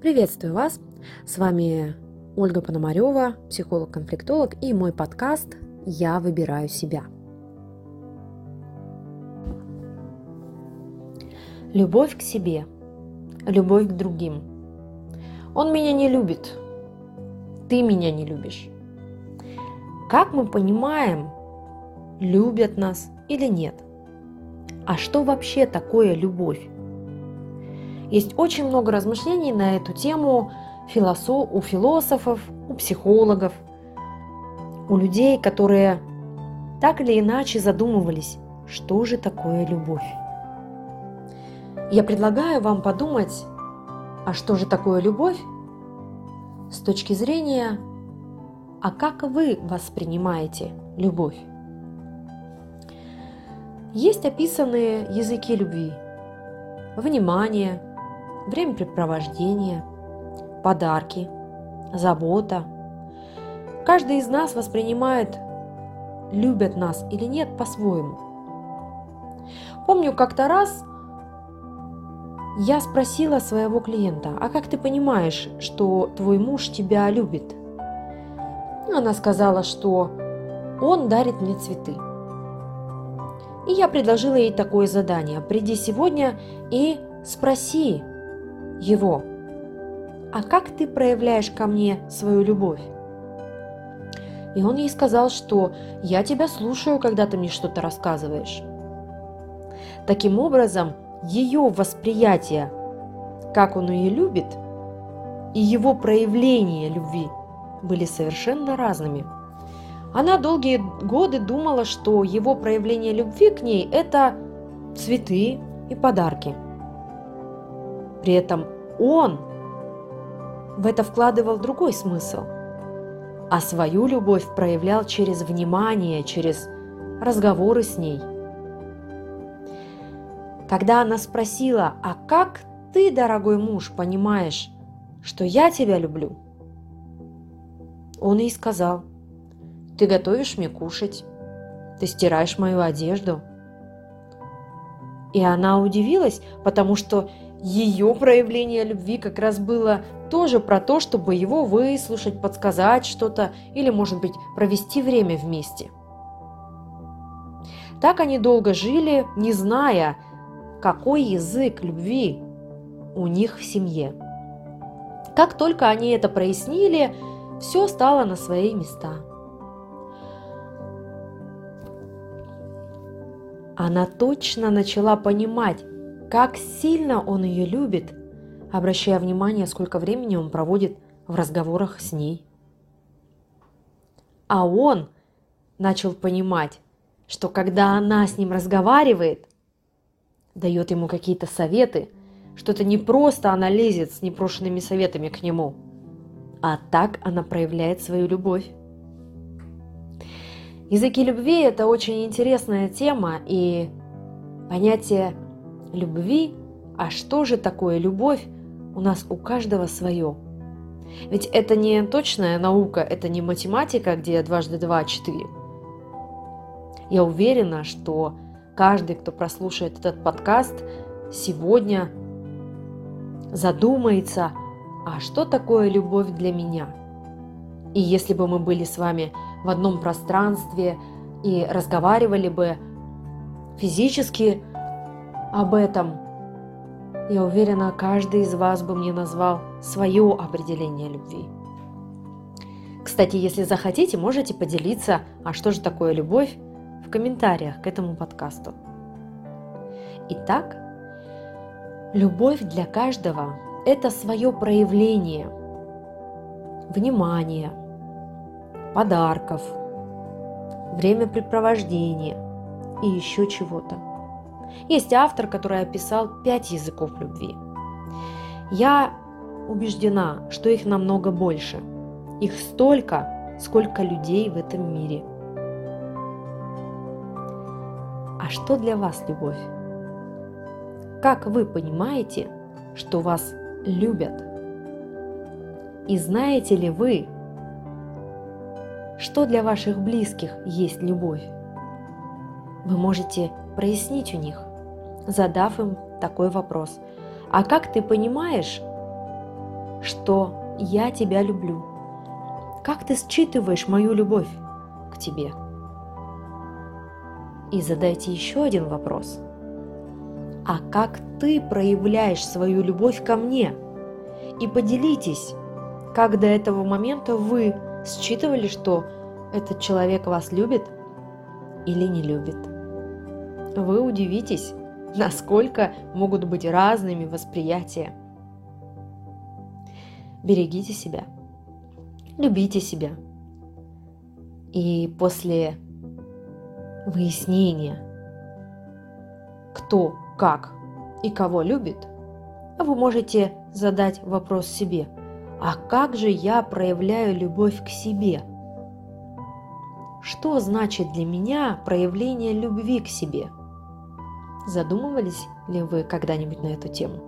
Приветствую вас! С вами Ольга Пономарева, психолог-конфликтолог и мой подкаст «Я выбираю себя». Любовь к себе, любовь к другим. Он меня не любит, ты меня не любишь. Как мы понимаем, любят нас или нет? А что вообще такое любовь? Есть очень много размышлений на эту тему у философов, у психологов, у людей, которые так или иначе задумывались, что же такое любовь. Я предлагаю вам подумать, а что же такое любовь с точки зрения, а как вы воспринимаете любовь. Есть описанные языки любви. Внимание, времяпрепровождение, подарки, забота. Каждый из нас воспринимает, любят нас или нет, по-своему. Помню, как-то раз я спросила своего клиента, а как ты понимаешь, что твой муж тебя любит? Она сказала, что он дарит мне цветы. И я предложила ей такое задание. Приди сегодня и спроси его, а как ты проявляешь ко мне свою любовь? И он ей сказал, что я тебя слушаю, когда ты мне что-то рассказываешь. Таким образом, ее восприятие, как он ее любит, и его проявление любви были совершенно разными. Она долгие годы думала, что его проявление любви к ней – это цветы и подарки. При этом он в это вкладывал другой смысл, а свою любовь проявлял через внимание, через разговоры с ней. Когда она спросила, а как ты, дорогой муж, понимаешь, что я тебя люблю? Он ей сказал, ты готовишь мне кушать, ты стираешь мою одежду. И она удивилась, потому что ее проявление любви как раз было тоже про то, чтобы его выслушать, подсказать что-то или, может быть, провести время вместе. Так они долго жили, не зная, какой язык любви у них в семье. Как только они это прояснили, все стало на свои места. Она точно начала понимать, как сильно он ее любит, обращая внимание, сколько времени он проводит в разговорах с ней. А он начал понимать, что когда она с ним разговаривает, дает ему какие-то советы, что это не просто она лезет с непрошенными советами к нему, а так она проявляет свою любовь. Языки любви – это очень интересная тема, и понятие любви, а что же такое любовь, у нас у каждого свое. Ведь это не точная наука, это не математика, где дважды два – четыре. Я уверена, что каждый, кто прослушает этот подкаст, сегодня задумается, а что такое любовь для меня? И если бы мы были с вами в одном пространстве и разговаривали бы физически об этом, я уверена, каждый из вас бы мне назвал свое определение любви. Кстати, если захотите, можете поделиться, а что же такое любовь, в комментариях к этому подкасту. Итак, любовь для каждого – это свое проявление внимания, подарков, времяпрепровождения и еще чего-то. Есть автор, который описал пять языков любви. Я убеждена, что их намного больше. Их столько, сколько людей в этом мире. А что для вас любовь? Как вы понимаете, что вас любят? И знаете ли вы, что для ваших близких есть любовь? Вы можете прояснить у них задав им такой вопрос. А как ты понимаешь, что я тебя люблю? Как ты считываешь мою любовь к тебе? И задайте еще один вопрос. А как ты проявляешь свою любовь ко мне? И поделитесь, как до этого момента вы считывали, что этот человек вас любит или не любит. Вы удивитесь, насколько могут быть разными восприятия. Берегите себя, любите себя. И после выяснения, кто, как и кого любит, вы можете задать вопрос себе, а как же я проявляю любовь к себе? Что значит для меня проявление любви к себе? Задумывались ли вы когда-нибудь на эту тему?